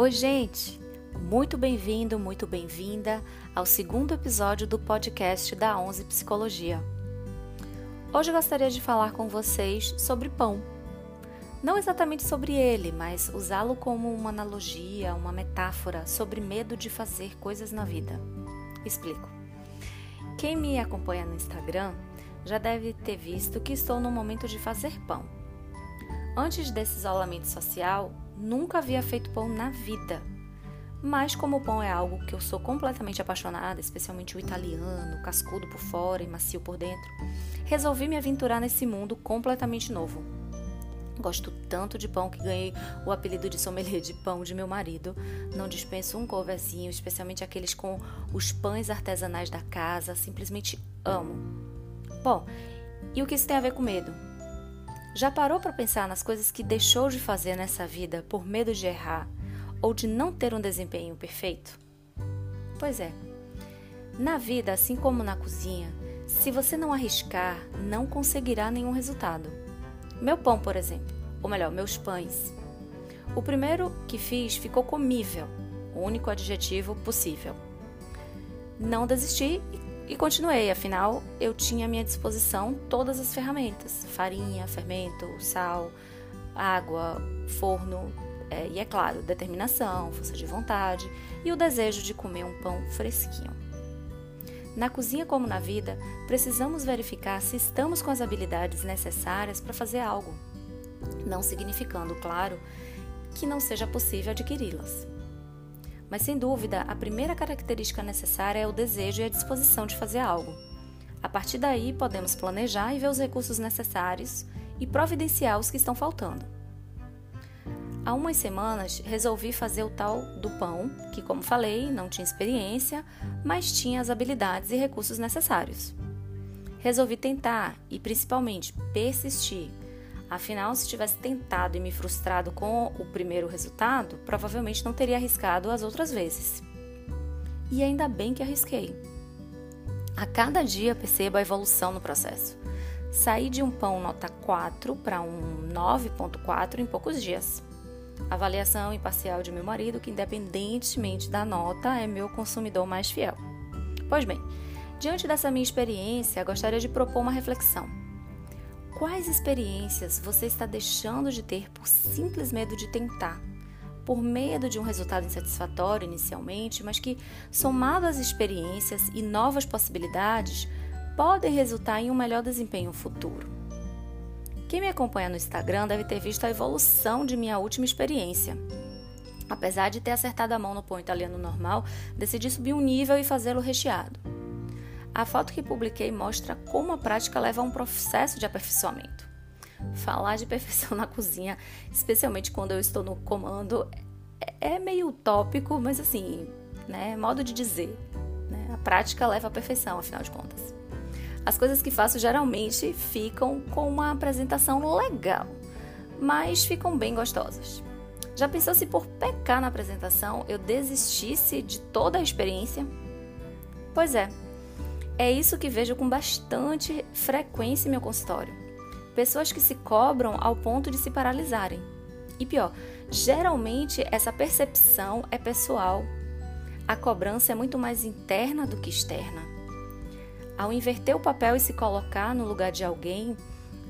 Oi, gente! Muito bem-vindo, muito bem-vinda ao segundo episódio do podcast da 11 Psicologia. Hoje gostaria de falar com vocês sobre pão. Não exatamente sobre ele, mas usá-lo como uma analogia, uma metáfora sobre medo de fazer coisas na vida. Explico. Quem me acompanha no Instagram já deve ter visto que estou no momento de fazer pão. Antes desse isolamento social, nunca havia feito pão na vida. Mas como o pão é algo que eu sou completamente apaixonada, especialmente o italiano, cascudo por fora e macio por dentro, resolvi me aventurar nesse mundo completamente novo. Gosto tanto de pão que ganhei o apelido de sommelier de pão de meu marido. Não dispenso um coverzinho, especialmente aqueles com os pães artesanais da casa. Simplesmente amo. Bom, e o que isso tem a ver com medo? Já parou para pensar nas coisas que deixou de fazer nessa vida por medo de errar ou de não ter um desempenho perfeito? Pois é. Na vida, assim como na cozinha, se você não arriscar, não conseguirá nenhum resultado. Meu pão, por exemplo, ou melhor, meus pães. O primeiro que fiz ficou comível, o único adjetivo possível. Não desisti e e continuei, afinal eu tinha à minha disposição todas as ferramentas: farinha, fermento, sal, água, forno é, e, é claro, determinação, força de vontade e o desejo de comer um pão fresquinho. Na cozinha, como na vida, precisamos verificar se estamos com as habilidades necessárias para fazer algo, não significando, claro, que não seja possível adquiri-las. Mas sem dúvida, a primeira característica necessária é o desejo e a disposição de fazer algo. A partir daí, podemos planejar e ver os recursos necessários e providenciar os que estão faltando. Há umas semanas resolvi fazer o tal do pão, que, como falei, não tinha experiência, mas tinha as habilidades e recursos necessários. Resolvi tentar e, principalmente, persistir Afinal, se tivesse tentado e me frustrado com o primeiro resultado, provavelmente não teria arriscado as outras vezes. E ainda bem que arrisquei. A cada dia percebo a evolução no processo. Saí de um pão nota 4 para um 9.4 em poucos dias. Avaliação imparcial de meu marido, que independentemente da nota, é meu consumidor mais fiel. Pois bem, diante dessa minha experiência, gostaria de propor uma reflexão. Quais experiências você está deixando de ter por simples medo de tentar? Por medo de um resultado insatisfatório inicialmente, mas que, somado às experiências e novas possibilidades, podem resultar em um melhor desempenho futuro. Quem me acompanha no Instagram deve ter visto a evolução de minha última experiência. Apesar de ter acertado a mão no pão italiano normal, decidi subir um nível e fazê-lo recheado. A foto que publiquei mostra como a prática leva a um processo de aperfeiçoamento. Falar de perfeição na cozinha, especialmente quando eu estou no comando, é, é meio utópico, mas assim, né, modo de dizer. Né? A prática leva à perfeição, afinal de contas. As coisas que faço geralmente ficam com uma apresentação legal, mas ficam bem gostosas. Já pensou se por pecar na apresentação eu desistisse de toda a experiência? Pois é, é isso que vejo com bastante frequência em meu consultório. Pessoas que se cobram ao ponto de se paralisarem. E pior, geralmente essa percepção é pessoal. A cobrança é muito mais interna do que externa. Ao inverter o papel e se colocar no lugar de alguém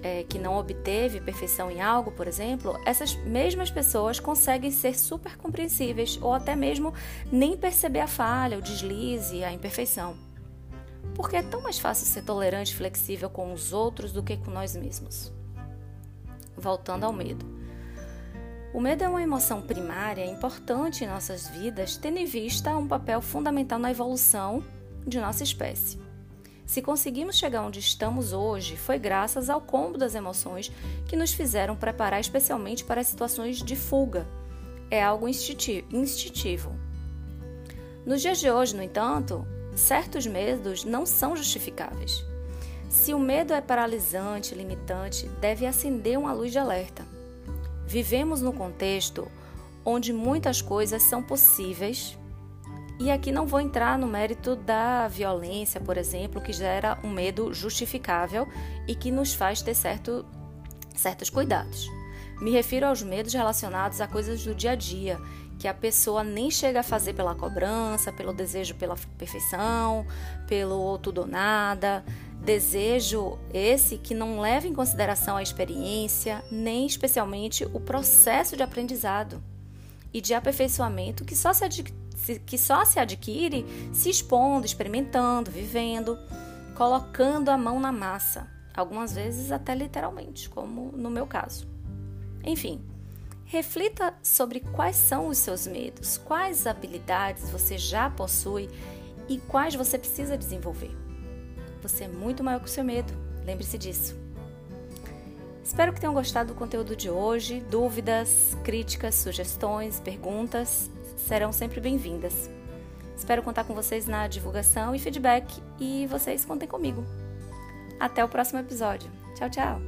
é, que não obteve perfeição em algo, por exemplo, essas mesmas pessoas conseguem ser super compreensíveis ou até mesmo nem perceber a falha, o deslize, a imperfeição porque é tão mais fácil ser tolerante e flexível com os outros do que com nós mesmos. Voltando ao medo. O medo é uma emoção primária importante em nossas vidas, tendo em vista um papel fundamental na evolução de nossa espécie. Se conseguimos chegar onde estamos hoje, foi graças ao combo das emoções que nos fizeram preparar especialmente para situações de fuga. É algo instintivo. Nos dias de hoje, no entanto, certos medos não são justificáveis. Se o medo é paralisante, limitante, deve acender uma luz de alerta. Vivemos num contexto onde muitas coisas são possíveis. E aqui não vou entrar no mérito da violência, por exemplo, que gera um medo justificável e que nos faz ter certo, certos cuidados. Me refiro aos medos relacionados a coisas do dia a dia, que a pessoa nem chega a fazer pela cobrança, pelo desejo pela perfeição, pelo tudo ou nada. Desejo esse que não leva em consideração a experiência, nem especialmente o processo de aprendizado e de aperfeiçoamento que só se, que só se adquire se expondo, experimentando, vivendo, colocando a mão na massa, algumas vezes até literalmente, como no meu caso. Enfim, Reflita sobre quais são os seus medos, quais habilidades você já possui e quais você precisa desenvolver. Você é muito maior que o seu medo, lembre-se disso. Espero que tenham gostado do conteúdo de hoje. Dúvidas, críticas, sugestões, perguntas serão sempre bem-vindas. Espero contar com vocês na divulgação e feedback e vocês contem comigo. Até o próximo episódio. Tchau, tchau!